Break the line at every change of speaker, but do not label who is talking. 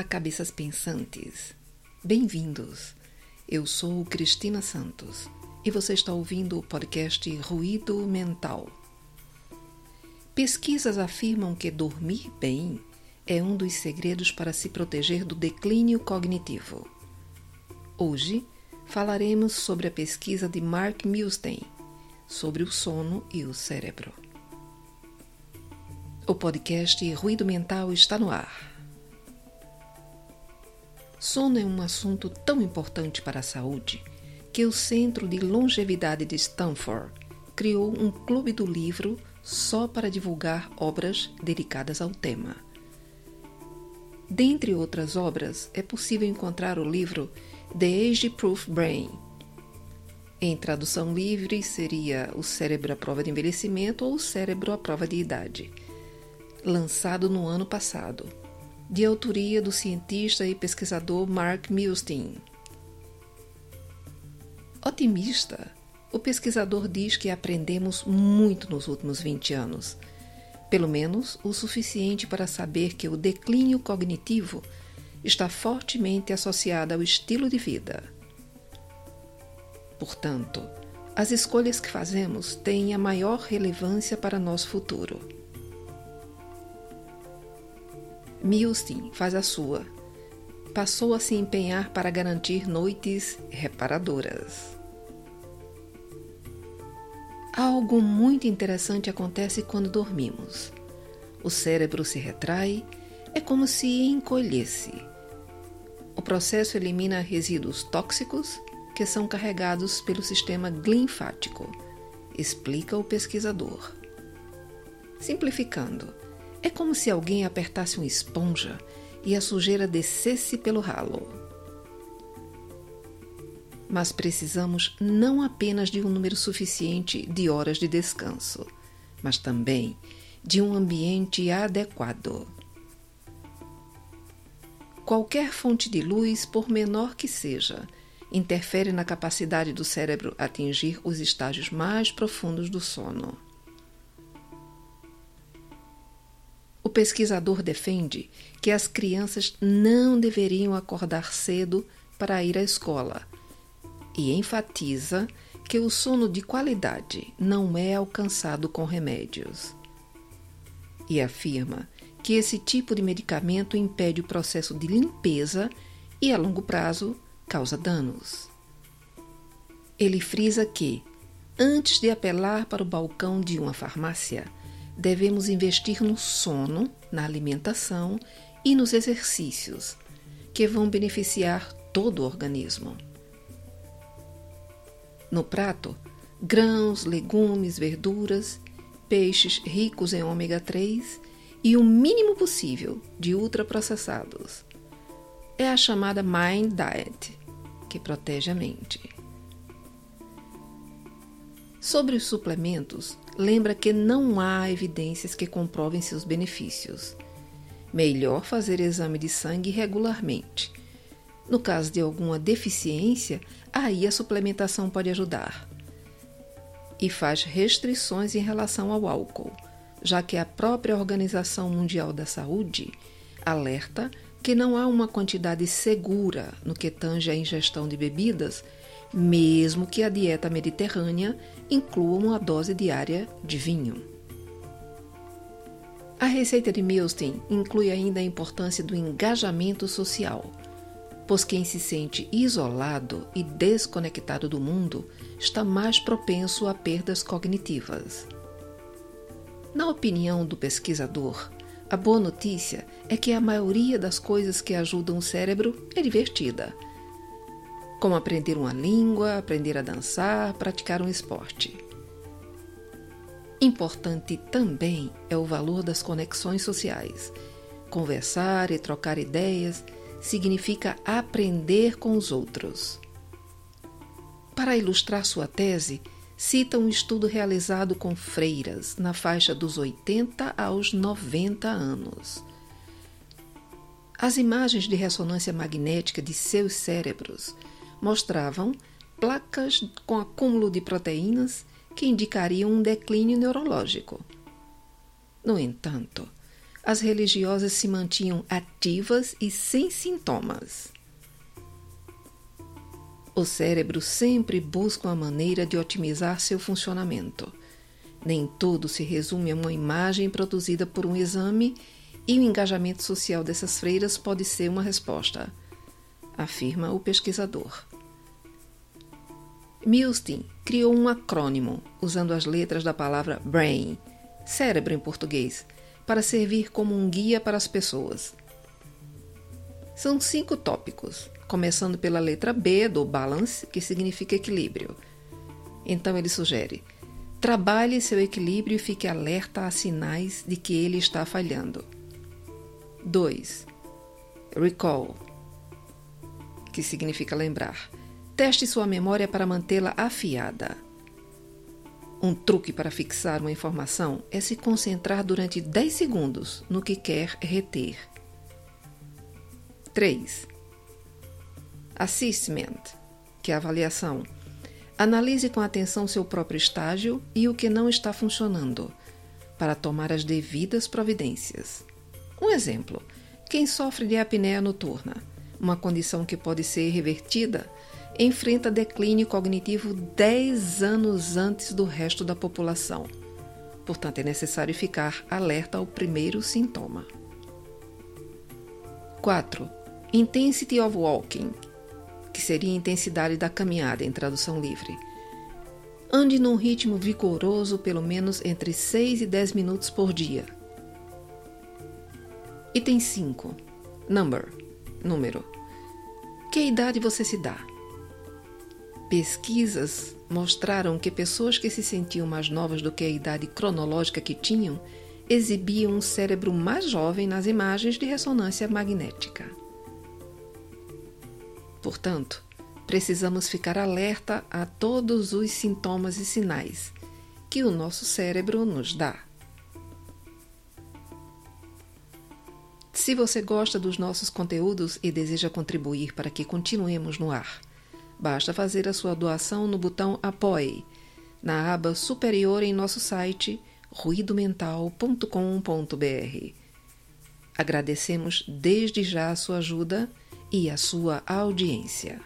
Olá, cabeças pensantes. Bem-vindos. Eu sou Cristina Santos e você está ouvindo o podcast Ruído Mental. Pesquisas afirmam que dormir bem é um dos segredos para se proteger do declínio cognitivo. Hoje falaremos sobre a pesquisa de Mark Milstein sobre o sono e o cérebro. O podcast Ruído Mental está no ar. Sono é um assunto tão importante para a saúde que o Centro de Longevidade de Stanford criou um clube do livro só para divulgar obras dedicadas ao tema. Dentre outras obras, é possível encontrar o livro The Age Proof Brain. Em tradução livre, seria O Cérebro à Prova de Envelhecimento ou O Cérebro à Prova de Idade, lançado no ano passado de autoria do cientista e pesquisador Mark Milstein. Otimista, o pesquisador diz que aprendemos muito nos últimos 20 anos, pelo menos o suficiente para saber que o declínio cognitivo está fortemente associado ao estilo de vida. Portanto, as escolhas que fazemos têm a maior relevância para nosso futuro. Milstein faz a sua. Passou a se empenhar para garantir noites reparadoras. Algo muito interessante acontece quando dormimos. O cérebro se retrai, é como se encolhesse. O processo elimina resíduos tóxicos que são carregados pelo sistema linfático, explica o pesquisador. Simplificando, é como se alguém apertasse uma esponja e a sujeira descesse pelo ralo. Mas precisamos não apenas de um número suficiente de horas de descanso, mas também de um ambiente adequado. Qualquer fonte de luz, por menor que seja, interfere na capacidade do cérebro atingir os estágios mais profundos do sono. O pesquisador defende que as crianças não deveriam acordar cedo para ir à escola e enfatiza que o sono de qualidade não é alcançado com remédios. E afirma que esse tipo de medicamento impede o processo de limpeza e, a longo prazo, causa danos. Ele frisa que, antes de apelar para o balcão de uma farmácia, devemos investir no sono, na alimentação e nos exercícios, que vão beneficiar todo o organismo. No prato, grãos, legumes, verduras, peixes ricos em ômega 3 e o mínimo possível de ultraprocessados. É a chamada Mind Diet, que protege a mente. Sobre os suplementos, lembra que não há evidências que comprovem seus benefícios. Melhor fazer exame de sangue regularmente. No caso de alguma deficiência, aí a suplementação pode ajudar. E faz restrições em relação ao álcool, já que a própria Organização Mundial da Saúde alerta que não há uma quantidade segura no que tange à ingestão de bebidas mesmo que a dieta mediterrânea inclua uma dose diária de vinho. A receita de Milstein inclui ainda a importância do engajamento social, pois quem se sente isolado e desconectado do mundo está mais propenso a perdas cognitivas. Na opinião do pesquisador, a boa notícia é que a maioria das coisas que ajudam o cérebro é divertida como aprender uma língua, aprender a dançar, praticar um esporte. Importante também é o valor das conexões sociais. Conversar e trocar ideias significa aprender com os outros. Para ilustrar sua tese, cita um estudo realizado com freiras na faixa dos 80 aos 90 anos. As imagens de ressonância magnética de seus cérebros mostravam placas com acúmulo de proteínas que indicariam um declínio neurológico. No entanto, as religiosas se mantinham ativas e sem sintomas. O cérebro sempre busca uma maneira de otimizar seu funcionamento. Nem tudo se resume a uma imagem produzida por um exame e o engajamento social dessas freiras pode ser uma resposta, afirma o pesquisador. Milstein criou um acrônimo usando as letras da palavra brain, cérebro em português, para servir como um guia para as pessoas. São cinco tópicos, começando pela letra B do balance, que significa equilíbrio. Então ele sugere: trabalhe seu equilíbrio e fique alerta a sinais de que ele está falhando. 2. Recall, que significa lembrar. Teste sua memória para mantê-la afiada. Um truque para fixar uma informação é se concentrar durante 10 segundos no que quer reter. 3. Assessment, que é avaliação. Analise com atenção seu próprio estágio e o que não está funcionando, para tomar as devidas providências. Um exemplo: quem sofre de apneia noturna, uma condição que pode ser revertida, enfrenta declínio cognitivo 10 anos antes do resto da população. Portanto, é necessário ficar alerta ao primeiro sintoma. 4. Intensity of walking que seria a intensidade da caminhada em tradução livre. Ande num ritmo vigoroso pelo menos entre 6 e 10 minutos por dia. Item 5. Number. Número. Que idade você se dá? Pesquisas mostraram que pessoas que se sentiam mais novas do que a idade cronológica que tinham exibiam um cérebro mais jovem nas imagens de ressonância magnética. Portanto, precisamos ficar alerta a todos os sintomas e sinais que o nosso cérebro nos dá. Se você gosta dos nossos conteúdos e deseja contribuir para que continuemos no ar, basta fazer a sua doação no botão Apoie, na aba superior em nosso site ruidomental.com.br. Agradecemos desde já a sua ajuda e a sua audiência.